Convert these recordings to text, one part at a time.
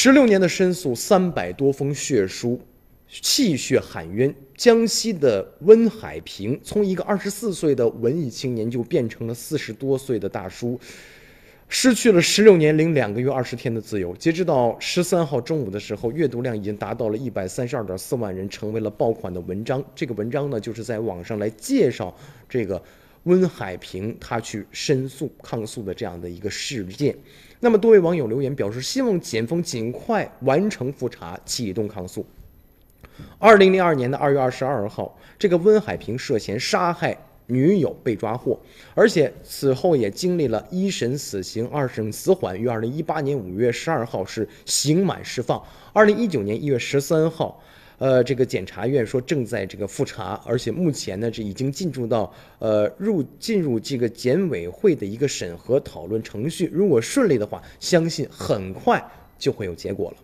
十六年的申诉，三百多封血书，气血喊冤。江西的温海平从一个二十四岁的文艺青年，就变成了四十多岁的大叔，失去了十六年零两个月二十天的自由。截止到十三号中午的时候，阅读量已经达到了一百三十二点四万人，成为了爆款的文章。这个文章呢，就是在网上来介绍这个温海平他去申诉抗诉的这样的一个事件。那么多位网友留言表示，希望检方尽快完成复查，启动抗诉。二零零二年的二月二十二号，这个温海平涉嫌杀害女友被抓获，而且此后也经历了一审死刑、二审死缓，于二零一八年五月十二号是刑满释放。二零一九年一月十三号，呃，这个检察院说正在这个复查，而且目前呢，这已经进入到呃入进入这个检委会的一个审核讨论程序。如果顺利的话，相信很快就会有结果了。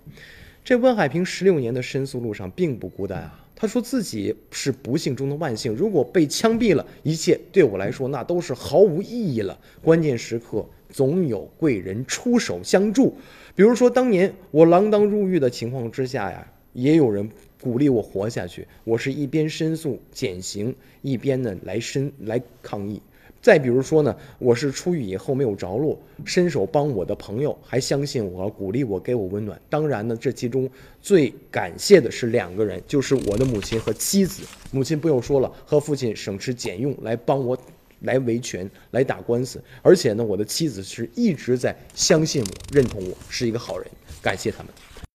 这温海平十六年的申诉路上并不孤单啊！他说自己是不幸中的万幸，如果被枪毙了，一切对我来说那都是毫无意义了。关键时刻总有贵人出手相助，比如说当年我锒铛入狱的情况之下呀，也有人鼓励我活下去。我是一边申诉减刑，一边呢来申来抗议。再比如说呢，我是出狱以后没有着落，伸手帮我的朋友，还相信我，鼓励我，给我温暖。当然呢，这其中最感谢的是两个人，就是我的母亲和妻子。母亲不用说了，和父亲省吃俭用来帮我，来维权，来打官司。而且呢，我的妻子是一直在相信我，认同我是一个好人，感谢他们。